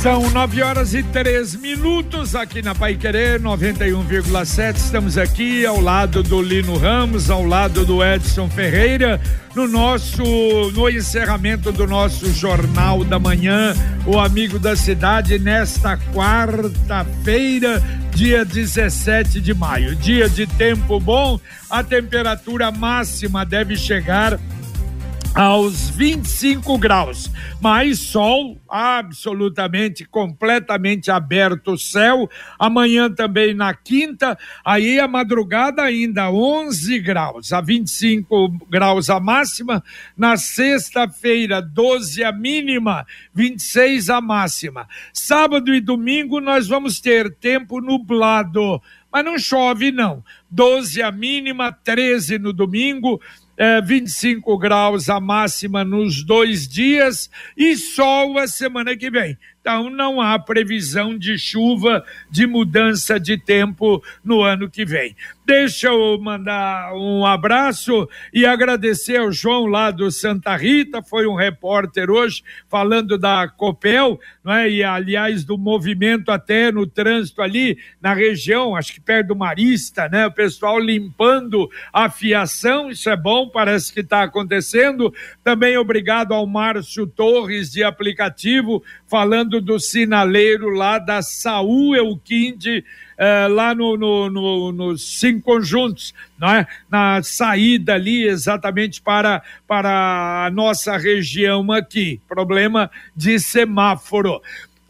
São nove horas e três minutos aqui na Pai Querer 91,7. Estamos aqui ao lado do Lino Ramos, ao lado do Edson Ferreira, no nosso no encerramento do nosso Jornal da Manhã, o Amigo da Cidade, nesta quarta-feira, dia 17 de maio. Dia de tempo bom, a temperatura máxima deve chegar aos 25 graus, mas sol absolutamente, completamente aberto o céu. Amanhã também na quinta, aí a madrugada ainda 11 graus, a 25 graus a máxima. Na sexta-feira, 12 a mínima, 26 a máxima. Sábado e domingo nós vamos ter tempo nublado mas não chove não. 12 a mínima, 13 no domingo, é, 25 graus a máxima nos dois dias e sol a semana que vem. Então não há previsão de chuva, de mudança de tempo no ano que vem. Deixa eu mandar um abraço e agradecer ao João lá do Santa Rita, foi um repórter hoje falando da Copel, não é? E aliás do movimento até no trânsito ali na região, acho que perto do Marista, né? O pessoal limpando a fiação, isso é bom, parece que está acontecendo. Também obrigado ao Márcio Torres de aplicativo falando do sinaleiro lá da Saúl Elquinde, eh, lá no, no, no, nos cinco conjuntos, não é? na saída ali exatamente para, para a nossa região aqui. Problema de semáforo.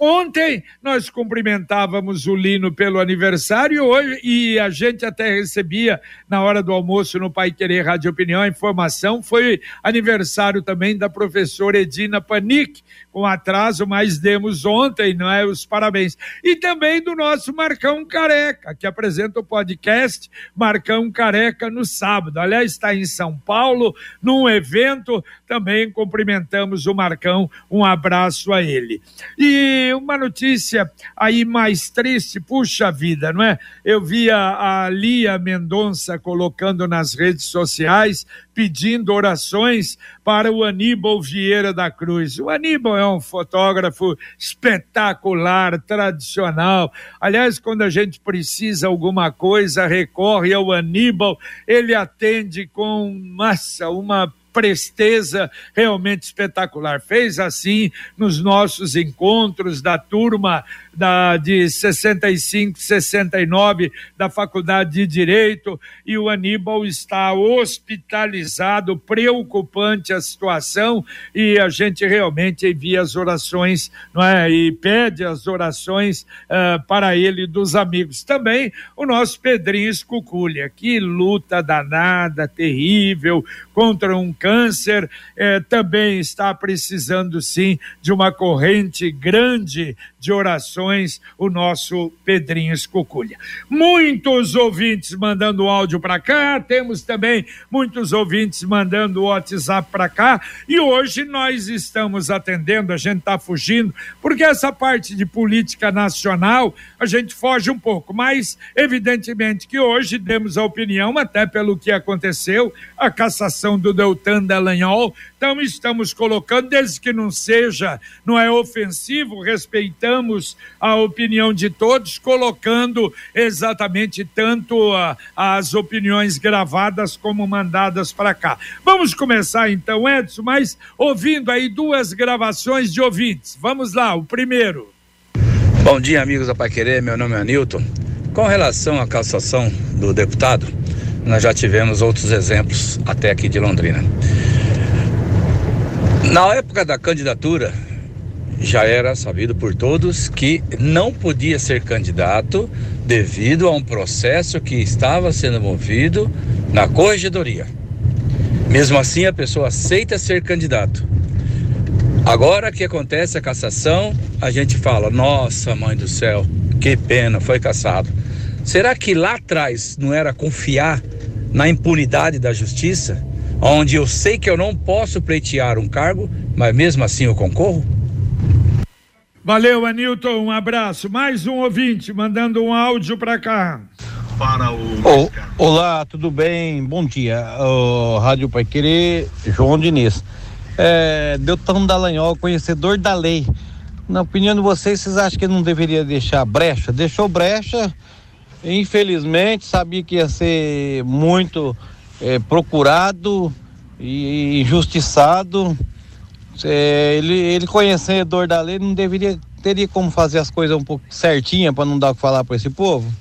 Ontem nós cumprimentávamos o Lino pelo aniversário hoje e a gente até recebia na hora do almoço no Pai Querer Rádio Opinião a informação. Foi aniversário também da professora Edina Panic, com atraso, mas demos ontem, não é? Os parabéns. E também do nosso Marcão Careca, que apresenta o podcast Marcão Careca no sábado. Aliás, está em São Paulo, num evento. Também cumprimentamos o Marcão. Um abraço a ele. E uma notícia aí mais triste, puxa vida, não é? Eu vi a, Lia Mendonça colocando nas redes sociais, pedindo orações para o Aníbal Vieira da Cruz. O Aníbal é um fotógrafo espetacular, tradicional. Aliás, quando a gente precisa alguma coisa, recorre ao Aníbal, ele atende com massa, uma presteza realmente espetacular. Fez assim nos nossos encontros da turma da, de 65, 69 da Faculdade de Direito e o Aníbal está hospitalizado, preocupante a situação e a gente realmente envia as orações não é? e pede as orações uh, para ele dos amigos. Também o nosso Pedrinho Escuculha, que luta danada, terrível contra um câncer, eh, também está precisando sim de uma corrente grande de orações o nosso Pedrinho Escuculha. Muitos ouvintes mandando áudio para cá, temos também muitos ouvintes mandando WhatsApp para cá, e hoje nós estamos atendendo, a gente está fugindo, porque essa parte de política nacional a gente foge um pouco, mas evidentemente que hoje demos a opinião, até pelo que aconteceu, a cassação do Deltan Dallagnol, então estamos colocando, desde que não seja, não é ofensivo, respeitamos a opinião de todos, colocando exatamente tanto a, as opiniões gravadas como mandadas para cá. Vamos começar então, Edson, mas ouvindo aí duas gravações de ouvintes. Vamos lá, o primeiro. Bom dia, amigos da Pai Querer, meu nome é Nilton. Com relação à cassação do deputado, nós já tivemos outros exemplos até aqui de Londrina. Na época da candidatura, já era sabido por todos que não podia ser candidato devido a um processo que estava sendo movido na corregedoria. Mesmo assim, a pessoa aceita ser candidato. Agora que acontece a cassação, a gente fala: nossa, mãe do céu, que pena, foi cassado. Será que lá atrás não era confiar na impunidade da justiça? onde eu sei que eu não posso pleitear um cargo, mas mesmo assim eu concorro? Valeu, Anilton, um abraço. Mais um ouvinte mandando um áudio para cá. para o. Oh, olá, tudo bem? Bom dia. Oh, Rádio Pai Querer, João Diniz. É, Deltão Dallagnol, conhecedor da lei. Na opinião de vocês, vocês acham que não deveria deixar brecha? Deixou brecha, infelizmente, sabia que ia ser muito é, procurado e injustiçado. É, ele, ele conhecedor da lei não deveria teria como fazer as coisas um pouco certinha para não dar o que falar para esse povo.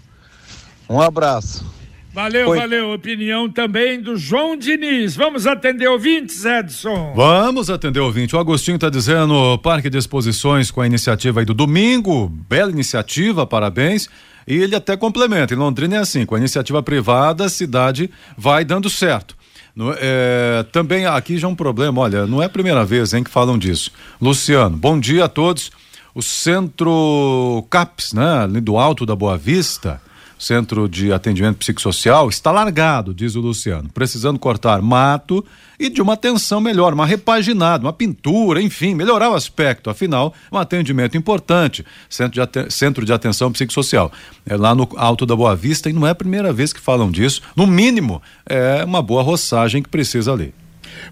Um abraço. Valeu, Foi. valeu. Opinião também do João Diniz. Vamos atender ouvintes, Edson? Vamos atender ouvinte. O Agostinho está dizendo Parque de Exposições com a iniciativa aí do domingo. Bela iniciativa, parabéns. E ele até complementa. Em Londrina é assim, com a iniciativa privada, a cidade vai dando certo. No, é, também aqui já é um problema, olha, não é a primeira vez hein, que falam disso. Luciano, bom dia a todos. O centro CAPS, né, do Alto da Boa Vista, Centro de Atendimento Psicossocial está largado, diz o Luciano, precisando cortar mato e de uma atenção melhor, uma repaginada, uma pintura, enfim, melhorar o aspecto. Afinal, um atendimento importante, centro de, centro de atenção psicossocial. É lá no Alto da Boa Vista e não é a primeira vez que falam disso. No mínimo, é uma boa roçagem que precisa ali.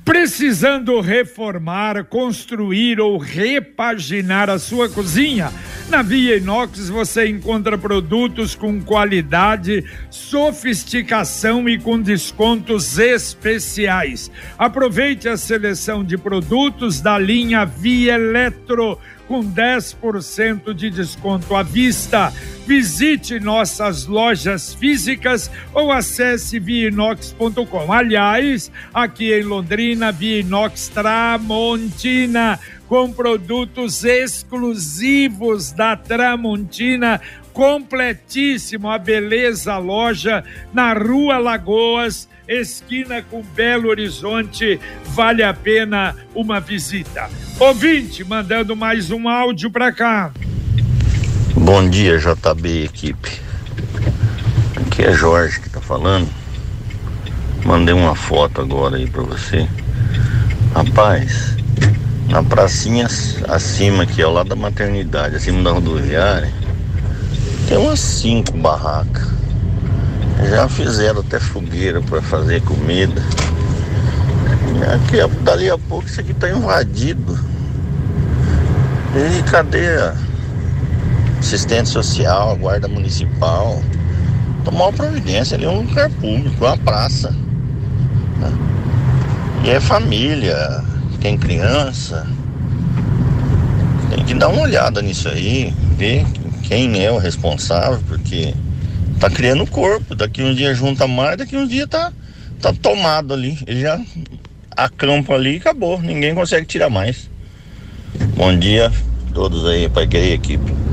Precisando reformar, construir ou repaginar a sua cozinha? Na Via Inox você encontra produtos com qualidade, sofisticação e com descontos especiais. Aproveite a seleção de produtos da linha Via Eletro com 10% de desconto à vista. Visite nossas lojas físicas ou acesse viinox.com. Aliás, aqui em Londrina, Viinox Tramontina, com produtos exclusivos da Tramontina completíssimo a beleza loja na Rua Lagoas, esquina com Belo Horizonte. Vale a pena uma visita. Ouvinte, mandando mais um áudio para cá. Bom dia, JB equipe. Aqui é Jorge que tá falando. Mandei uma foto agora aí para você. Rapaz, na pracinha acima aqui, ao lado da maternidade, acima da rodoviária, tem umas cinco barracas. Já fizeram até fogueira para fazer comida. Aqui, dali a pouco isso aqui tá invadido. E cadê assistente social, guarda municipal? Tomar uma providência ali, é um lugar público, uma praça. E é família, tem criança. Tem que dar uma olhada nisso aí, ver quem é o responsável, porque tá criando corpo. Daqui um dia junta mais, daqui um dia tá, tá tomado ali. Ele já acampa ali e acabou. Ninguém consegue tirar mais. Bom dia a todos aí, Pai Querer equipe.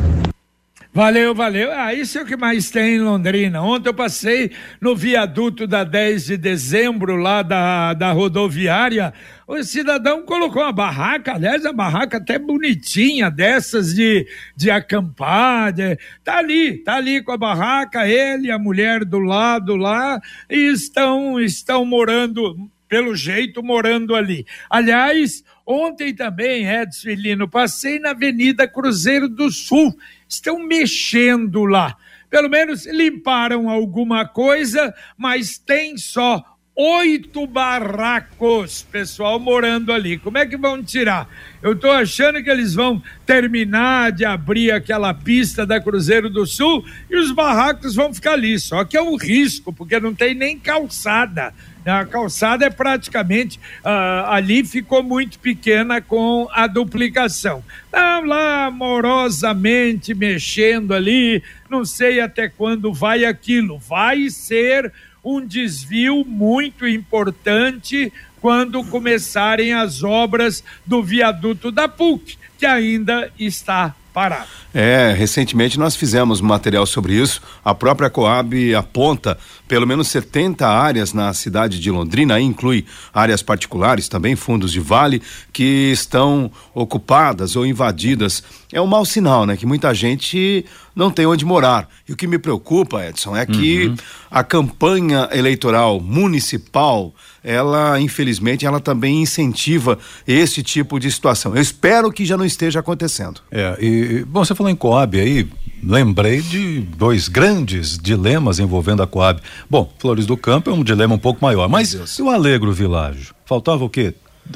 Valeu, valeu. Ah, isso é o que mais tem em Londrina. Ontem eu passei no viaduto da 10 de dezembro, lá da, da rodoviária. O cidadão colocou uma barraca, aliás, a barraca até bonitinha, dessas de, de acampar. De, tá ali, tá ali com a barraca, ele e a mulher do lado lá, e estão, estão morando, pelo jeito, morando ali. Aliás, ontem também, Edson Lino, passei na Avenida Cruzeiro do Sul estão mexendo lá. Pelo menos limparam alguma coisa, mas tem só oito barracos, pessoal, morando ali. Como é que vão tirar? Eu estou achando que eles vão terminar de abrir aquela pista da Cruzeiro do Sul e os barracos vão ficar ali. Só que é um risco, porque não tem nem calçada. A calçada é praticamente uh, ali ficou muito pequena com a duplicação. Estão lá amorosamente mexendo ali, não sei até quando vai aquilo. Vai ser um desvio muito importante quando começarem as obras do viaduto da PUC, que ainda está parado. É, recentemente nós fizemos material sobre isso. A própria Coab aponta pelo menos 70 áreas na cidade de Londrina, inclui áreas particulares, também fundos de vale, que estão ocupadas ou invadidas. É um mau sinal, né? Que muita gente não tem onde morar. E o que me preocupa, Edson, é que uhum. a campanha eleitoral municipal ela, infelizmente, ela também incentiva esse tipo de situação. Eu espero que já não esteja acontecendo. É, e, bom, você falou em Coab aí, lembrei de dois grandes dilemas envolvendo a Coab. Bom, Flores do Campo é um dilema um pouco maior, mas e o Alegro Világio? Faltava o quê?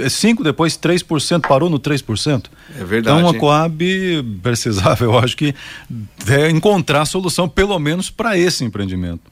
5, depois 3%, parou no 3%. É verdade. Então a Coab precisava, eu acho que, é encontrar solução, pelo menos para esse empreendimento.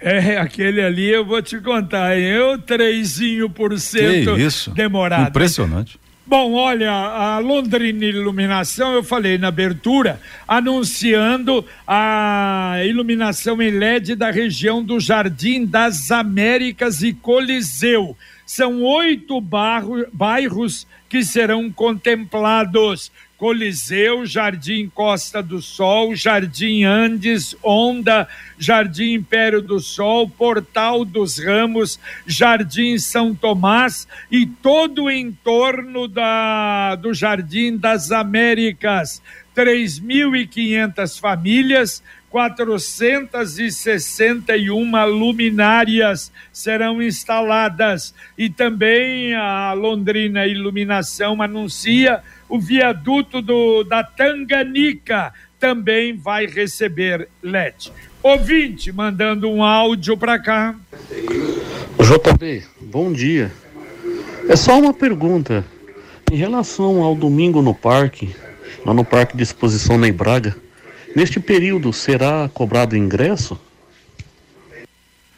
É, aquele ali eu vou te contar, eu trezinho por cento isso? demorado. Impressionante. Bom, olha, a Londrina Iluminação, eu falei na abertura, anunciando a iluminação em LED da região do Jardim das Américas e Coliseu. São oito bairros que serão contemplados. Coliseu, Jardim Costa do Sol, Jardim Andes, Onda, Jardim Império do Sol, Portal dos Ramos, Jardim São Tomás e todo o entorno da, do Jardim das Américas. 3.500 famílias 461 luminárias serão instaladas e também a Londrina Iluminação anuncia o viaduto do, da Tanganica também vai receber LED. Ouvinte mandando um áudio para cá. JB, bom dia. É só uma pergunta. Em relação ao domingo no parque, lá no Parque de Exposição Ney Braga, Neste período, será cobrado ingresso?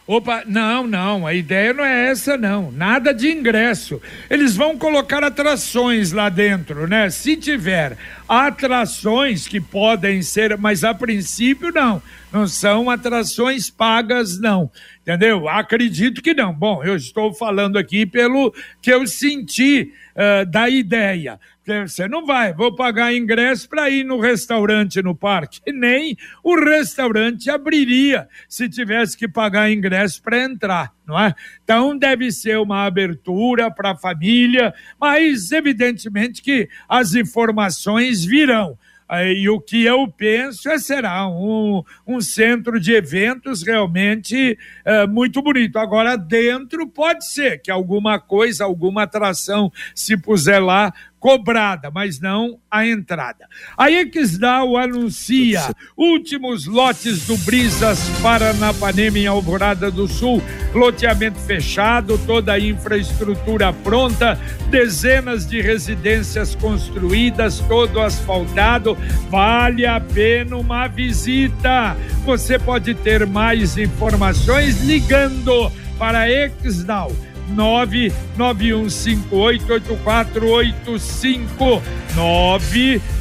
Opa, não, não, a ideia não é essa, não. Nada de ingresso. Eles vão colocar atrações lá dentro, né? Se tiver atrações que podem ser, mas a princípio não. Não são atrações pagas, não. Entendeu? Acredito que não. Bom, eu estou falando aqui pelo que eu senti uh, da ideia. Você não vai, vou pagar ingresso para ir no restaurante no parque. Nem o restaurante abriria se tivesse que pagar ingresso para entrar, não é? Então deve ser uma abertura para a família, mas evidentemente que as informações virão. E o que eu penso é será um, um centro de eventos realmente é, muito bonito. Agora, dentro pode ser que alguma coisa, alguma atração se puser lá, cobrada, mas não a entrada. A Exdal anuncia últimos lotes do Brisas Paranapanema em Alvorada do Sul, loteamento fechado, toda a infraestrutura pronta, dezenas de residências construídas, todo asfaltado. Vale a pena uma visita. Você pode ter mais informações ligando para a Exdal 991588485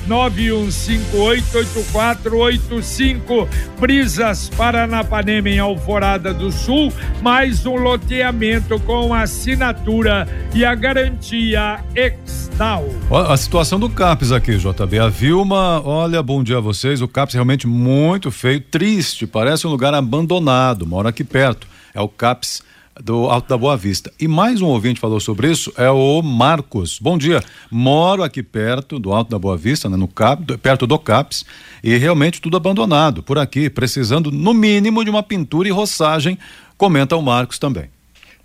991588485 Brisas Paranapanema em Alvorada do Sul, mais um loteamento com assinatura e a garantia Exdal. A situação do CAPS aqui, JB. A Vilma, olha, bom dia a vocês. O CAPS realmente muito feio, triste, parece um lugar abandonado, mora aqui perto. É o CAPS do Alto da Boa Vista. E mais um ouvinte falou sobre isso, é o Marcos. Bom dia, moro aqui perto do Alto da Boa Vista, né, no Cap, perto do CAPS, e realmente tudo abandonado por aqui, precisando no mínimo de uma pintura e roçagem, comenta o Marcos também.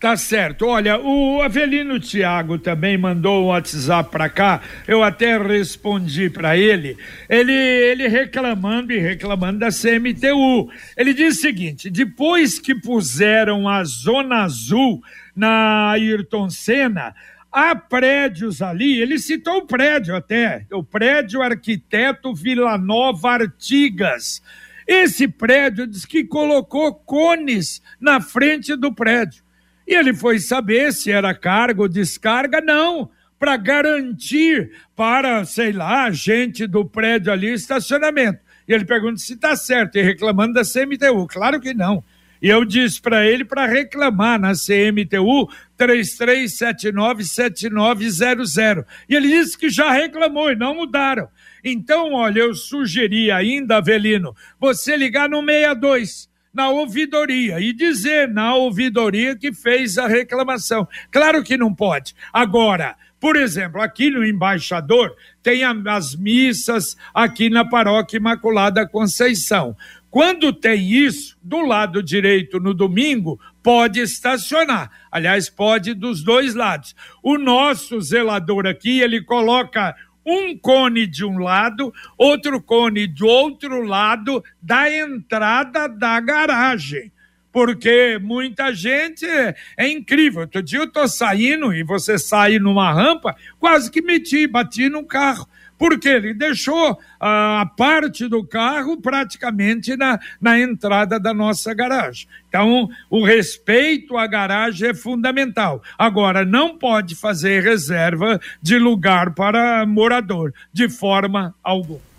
Tá certo. Olha, o Avelino Tiago também mandou um WhatsApp para cá. Eu até respondi para ele. Ele ele reclamando e reclamando da CMTU. Ele diz o seguinte: depois que puseram a zona azul na Ayrton Senna, há prédios ali, ele citou o prédio até, o prédio arquiteto Vila Nova Artigas. Esse prédio diz que colocou cones na frente do prédio. E ele foi saber se era carga ou descarga, não, para garantir para, sei lá, gente do prédio ali estacionamento. E ele pergunta se está certo, e reclamando da CMTU. Claro que não. E eu disse para ele para reclamar na CMTU 33797900. E ele disse que já reclamou e não mudaram. Então, olha, eu sugeri ainda, Avelino, você ligar no 62 na ouvidoria e dizer na ouvidoria que fez a reclamação. Claro que não pode. Agora, por exemplo, aqui no embaixador tem as missas aqui na paróquia Imaculada Conceição. Quando tem isso, do lado direito no domingo, pode estacionar. Aliás, pode dos dois lados. O nosso zelador aqui, ele coloca um cone de um lado, outro cone do outro lado da entrada da garagem. Porque muita gente é, incrível. Outro dia eu tô saindo e você sai numa rampa, quase que meti, bati no carro porque ele deixou a parte do carro praticamente na, na entrada da nossa garagem. Então, o respeito à garagem é fundamental. Agora, não pode fazer reserva de lugar para morador, de forma alguma.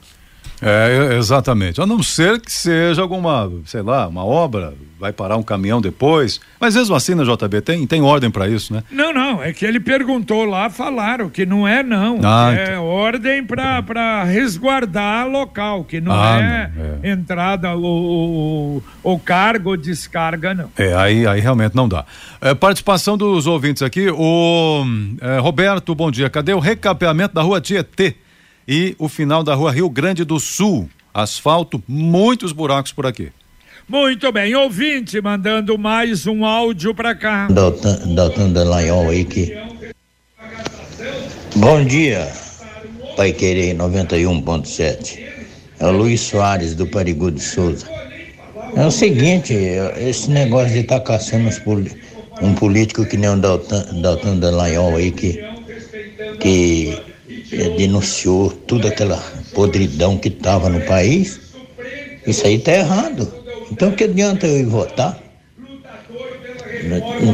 É, exatamente. A não ser que seja alguma, sei lá, uma obra, vai parar um caminhão depois. Mas mesmo assim na JB tem, tem ordem para isso, né? Não, não, é que ele perguntou lá, falaram que não é não. Ah, é então. ordem para resguardar local, que não ah, é, não, é, entrada o, o, cargo ou descarga, não. É, aí, aí realmente não dá. É, participação dos ouvintes aqui, o é, Roberto, bom dia. Cadê o recapeamento da rua Tietê? E o final da rua Rio Grande do Sul. Asfalto, muitos buracos por aqui. Muito bem, ouvinte mandando mais um áudio para cá. Dalton Dallagnol aí que. Bom dia, Pai Querer 91.7. É o Luiz Soares do Parigu de Souza. É o seguinte, esse negócio de estar tá caçando um político que nem o Dalton, Dalton Dallagnol aí que. que é, denunciou toda aquela podridão que estava no país. Isso aí está errado. Então que adianta eu ir votar?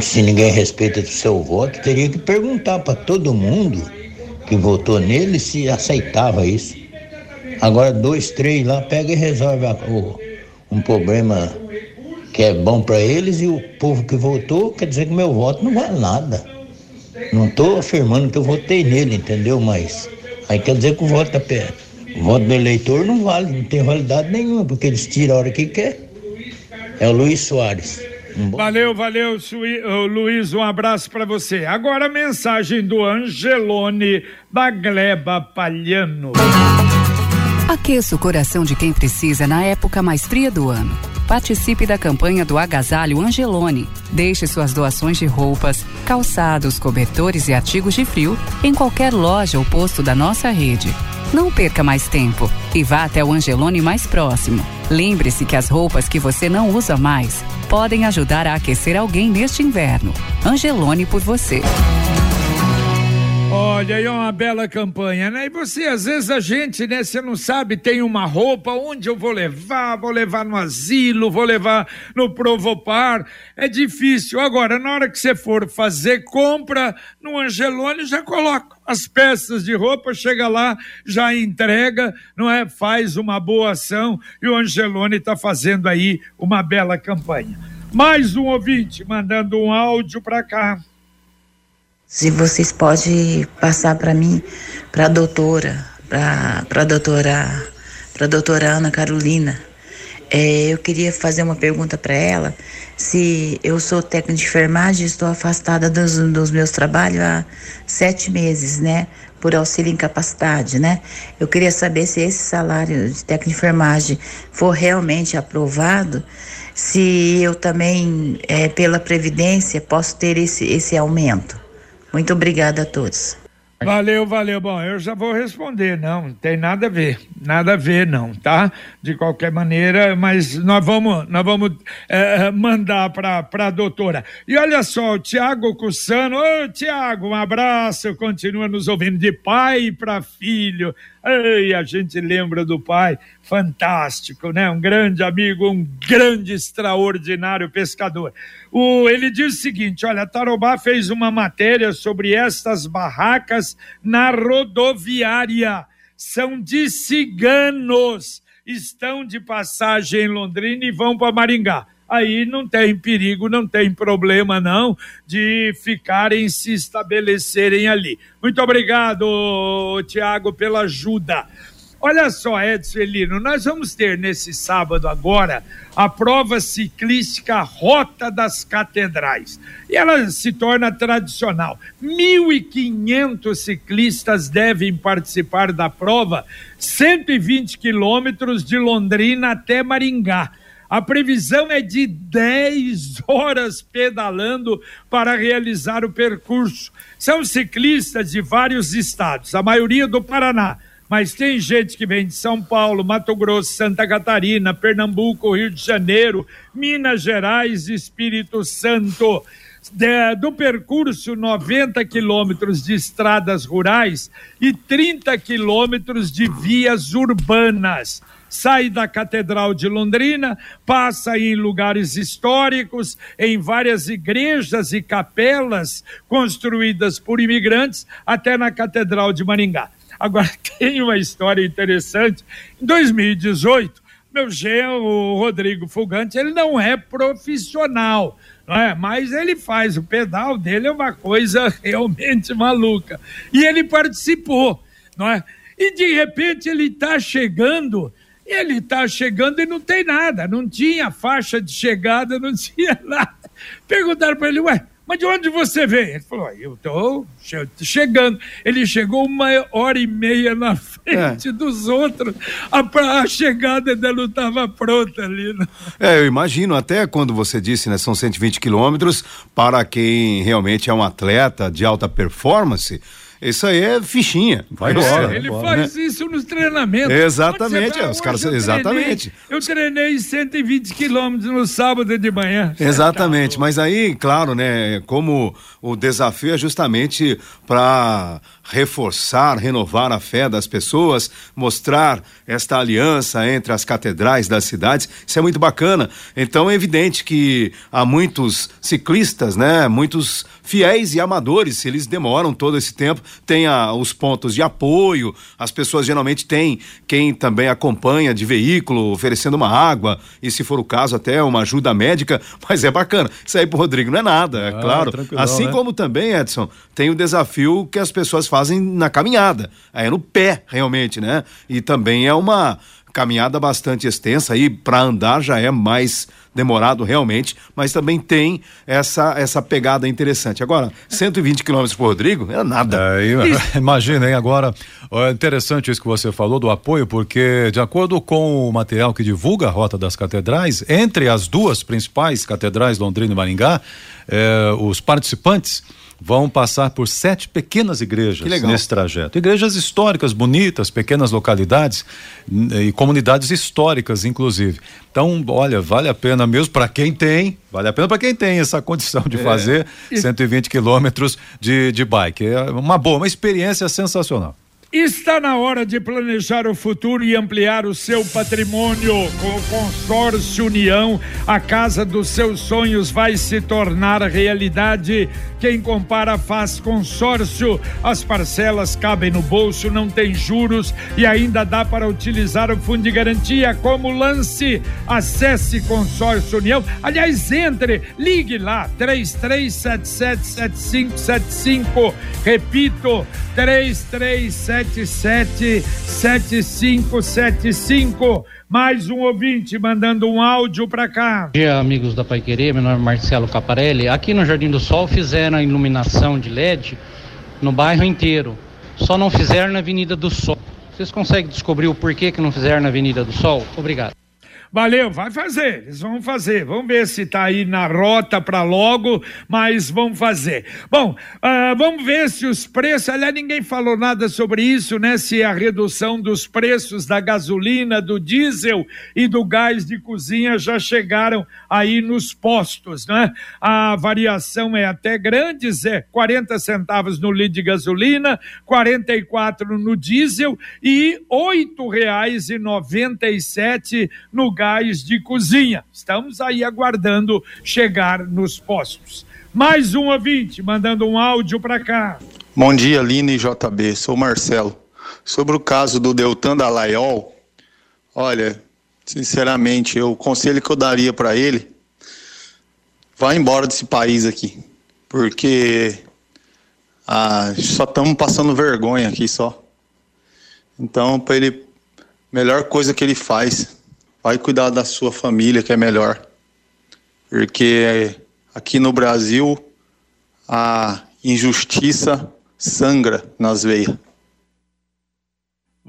Se ninguém respeita o seu voto, teria que perguntar para todo mundo que votou nele se aceitava isso. Agora dois, três lá pega e resolve a, o, um problema que é bom para eles e o povo que votou quer dizer que meu voto não vale nada. Não estou afirmando que eu votei nele, entendeu? Mas aí quer dizer que o voto, da, o voto do eleitor não vale, não tem validade nenhuma, porque eles tiram a hora que quer. É o Luiz Soares. Um valeu, valeu, Luiz, um abraço para você. Agora a mensagem do Angelone da Gleba Palhano. Aqueça o coração de quem precisa na época mais fria do ano. Participe da campanha do Agasalho Angelone. Deixe suas doações de roupas, calçados, cobertores e artigos de frio em qualquer loja ou posto da nossa rede. Não perca mais tempo e vá até o Angelone mais próximo. Lembre-se que as roupas que você não usa mais podem ajudar a aquecer alguém neste inverno. Angelone por você. Olha, aí é uma bela campanha, né? E você, às vezes a gente, né, você não sabe, tem uma roupa, onde eu vou levar? Vou levar no asilo, vou levar no Provopar. É difícil. Agora, na hora que você for fazer compra no Angelone, já coloca as peças de roupa, chega lá, já entrega, não é? Faz uma boa ação e o Angelone está fazendo aí uma bela campanha. Mais um ouvinte mandando um áudio para cá. Se vocês podem passar para mim, para a doutora, para a doutora, para doutora Ana Carolina. É, eu queria fazer uma pergunta para ela. Se eu sou técnica de enfermagem, estou afastada dos, dos meus trabalhos há sete meses, né? Por auxílio incapacidade, né? Eu queria saber se esse salário de técnica de enfermagem for realmente aprovado, se eu também, é, pela Previdência, posso ter esse, esse aumento. Muito obrigada a todos. Valeu, valeu. Bom, eu já vou responder, não, não tem nada a ver, nada a ver, não, tá? De qualquer maneira, mas nós vamos, nós vamos é, mandar para a doutora. E olha só, o Tiago Cussano, ô Tiago, um abraço, continua nos ouvindo de pai para filho. Ei, a gente lembra do pai, fantástico, né? Um grande amigo, um grande, extraordinário pescador. O, ele diz o seguinte: olha, Tarobá fez uma matéria sobre estas barracas na rodoviária. São de ciganos, estão de passagem em Londrina e vão para Maringá aí não tem perigo, não tem problema não de ficarem se estabelecerem ali. Muito obrigado, Tiago, pela ajuda. Olha só, Edson Elino, nós vamos ter nesse sábado agora a prova ciclística Rota das Catedrais. E ela se torna tradicional. 1.500 ciclistas devem participar da prova, 120 quilômetros de Londrina até Maringá. A previsão é de 10 horas pedalando para realizar o percurso. São ciclistas de vários estados, a maioria do Paraná mas tem gente que vem de São Paulo, Mato Grosso, Santa Catarina, Pernambuco, Rio de Janeiro, Minas Gerais, Espírito Santo. De, do percurso 90 quilômetros de estradas rurais e 30 quilômetros de vias urbanas. Sai da Catedral de Londrina, passa em lugares históricos, em várias igrejas e capelas construídas por imigrantes, até na Catedral de Maringá. Agora, tem uma história interessante. Em 2018, meu genro, Rodrigo Fugante, ele não é profissional, não é? mas ele faz, o pedal dele é uma coisa realmente maluca. E ele participou, não é? E de repente ele está chegando, ele está chegando e não tem nada, não tinha faixa de chegada, não tinha nada. Perguntaram para ele, ué, mas de onde você vem? Ele falou: Eu estou chegando. Ele chegou uma hora e meia na frente é. dos outros. A, a chegada ainda não estava pronta ali. Né? É, eu imagino, até quando você disse, né? São 120 quilômetros, para quem realmente é um atleta de alta performance isso aí é fichinha. Vai embora. É, ele faz né? isso nos treinamentos. Exatamente, os caras. Eu exatamente. Treinei, eu treinei 120 quilômetros no sábado de manhã. Exatamente, mas aí, claro, né? Como o desafio é justamente para reforçar, renovar a fé das pessoas, mostrar esta aliança entre as catedrais das cidades. Isso é muito bacana. Então é evidente que há muitos ciclistas, né, muitos fiéis e amadores, eles demoram todo esse tempo, tem a, os pontos de apoio, as pessoas geralmente têm quem também acompanha de veículo, oferecendo uma água e se for o caso até uma ajuda médica, mas é bacana. Isso aí pro Rodrigo não é nada, é ah, claro. Assim né? como também, Edson, tem o desafio que as pessoas fazem fazem na caminhada, é no pé realmente, né? E também é uma caminhada bastante extensa e para andar já é mais demorado realmente, mas também tem essa essa pegada interessante. Agora, 120 km por Rodrigo é nada. É, imagina, hein? Agora, é interessante isso que você falou do apoio, porque de acordo com o material que divulga a Rota das Catedrais, entre as duas principais catedrais, Londrina e Maringá, eh, os participantes vão passar por sete pequenas igrejas nesse trajeto. Igrejas históricas, bonitas, pequenas localidades e comunidades históricas, inclusive. Então, olha, vale a pena mesmo para quem tem, vale a pena para quem tem essa condição de é. fazer 120 quilômetros de, de bike. É uma boa, uma experiência sensacional. Está na hora de planejar o futuro e ampliar o seu patrimônio. Com o Consórcio União, a casa dos seus sonhos vai se tornar realidade. Quem compara faz consórcio. As parcelas cabem no bolso, não tem juros e ainda dá para utilizar o fundo de garantia como lance. Acesse Consórcio União. Aliás, entre, ligue lá, 33777575. Repito, 3377 777575. Mais um ouvinte mandando um áudio para cá. Bom dia, amigos da Pai Querer. Meu nome é Marcelo Caparelli. Aqui no Jardim do Sol fizeram a iluminação de LED no bairro inteiro. Só não fizeram na Avenida do Sol. Vocês conseguem descobrir o porquê que não fizeram na Avenida do Sol? Obrigado. Valeu, vai fazer, eles vão fazer. Vamos ver se está aí na rota para logo, mas vão fazer. Bom, uh, vamos ver se os preços. Aliás, ninguém falou nada sobre isso, né? Se a redução dos preços da gasolina, do diesel e do gás de cozinha já chegaram aí nos postos, né? A variação é até grande, é 40 centavos no litro de gasolina, 44 no diesel e R$ 8,97 no gás de cozinha. Estamos aí aguardando chegar nos postos. Mais um ouvinte mandando um áudio para cá. Bom dia, Lina e JB. Sou Marcelo. Sobre o caso do Deltan Dallagnol, olha, sinceramente, o conselho que eu daria para ele, vá embora desse país aqui, porque ah, só estamos passando vergonha aqui só. Então, para ele, melhor coisa que ele faz vai cuidar da sua família, que é melhor. Porque aqui no Brasil a injustiça sangra nas veias.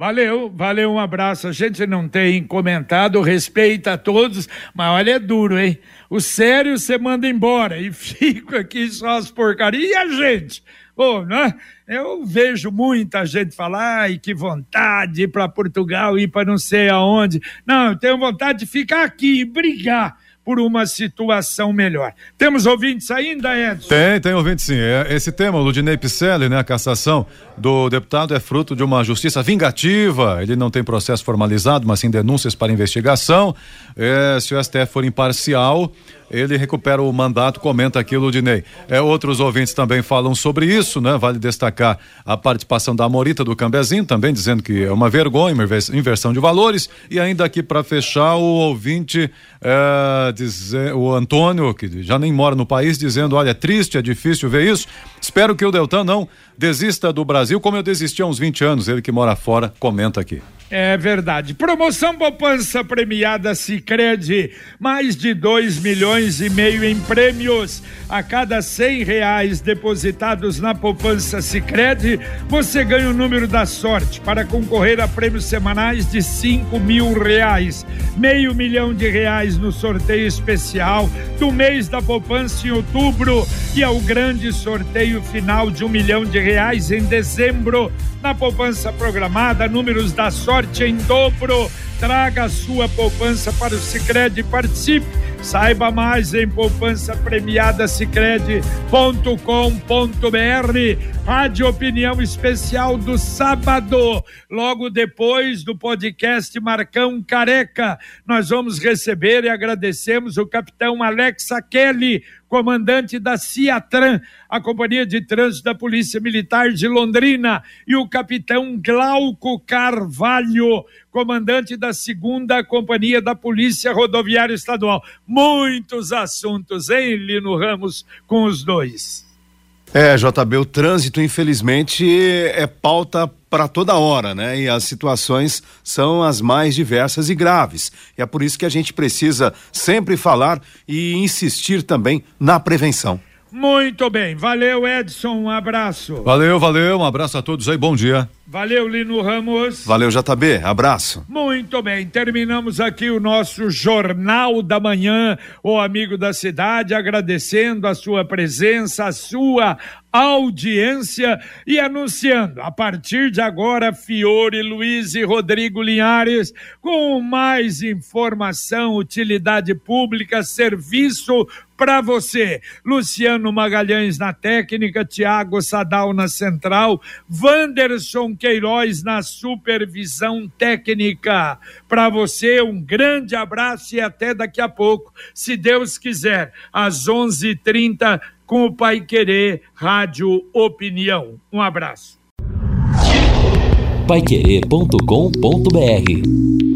Valeu, valeu, um abraço. A gente não tem comentado, respeita a todos, mas olha, é duro, hein? O sério você manda embora e fico aqui só as porcarias. E a gente? Pô, né? Eu vejo muita gente falar, ai, que vontade de ir para Portugal, ir para não sei aonde. Não, eu tenho vontade de ficar aqui e brigar por uma situação melhor. Temos ouvintes ainda, Edson? Tem, tem ouvintes sim. É, esse tema, o Ludinei Picelli, né, a cassação do deputado é fruto de uma justiça vingativa. Ele não tem processo formalizado, mas sim denúncias para investigação. É, se o STF for imparcial, ele recupera o mandato, comenta aqui o Ludinei. É, outros ouvintes também falam sobre isso, né? Vale destacar a participação da Morita do Cambezinho, também dizendo que é uma vergonha, inversão de valores. E ainda aqui para fechar, o ouvinte, é, dizer, o Antônio, que já nem mora no país, dizendo: olha, é triste, é difícil ver isso. Espero que o Deltan não desista do Brasil, como eu desisti há uns 20 anos. Ele que mora fora, comenta aqui. É verdade. Promoção poupança premiada Sicredi, mais de dois milhões e meio em prêmios. A cada cem reais depositados na poupança Sicredi, você ganha o número da sorte para concorrer a prêmios semanais de cinco mil reais, meio milhão de reais no sorteio especial do mês da poupança em outubro e ao grande sorteio final de um milhão de reais em dezembro na poupança programada, números da sorte em dobro. Traga a sua poupança para o Sicredi e participe. Saiba mais em poupança premiada sicredi.com.br. Rádio Opinião Especial do sábado, logo depois do podcast Marcão Careca. Nós vamos receber e agradecemos o capitão Alex Kelly, comandante da Ciatran, a Companhia de Trânsito da Polícia Militar de Londrina, e o capitão Glauco Carvalho, comandante da segunda Companhia da Polícia Rodoviária Estadual. Muitos assuntos, hein, Lino Ramos, com os dois. É, JB, o trânsito, infelizmente, é pauta para toda hora, né? E as situações são as mais diversas e graves. E é por isso que a gente precisa sempre falar e insistir também na prevenção. Muito bem, valeu Edson, um abraço. Valeu, valeu, um abraço a todos aí, bom dia. Valeu, Lino Ramos. Valeu, JB. Abraço. Muito bem, terminamos aqui o nosso Jornal da Manhã, o amigo da cidade, agradecendo a sua presença, a sua audiência e anunciando a partir de agora Fiore Luiz e Rodrigo Linhares com mais informação, utilidade pública, serviço para você. Luciano Magalhães na técnica, Tiago Sadal na central, Wanderson Queiroz na supervisão técnica. Para você, um grande abraço e até daqui a pouco, se Deus quiser, às 11:30 h 30 com o Pai Querer Rádio Opinião. Um abraço. Paiquerê.com.br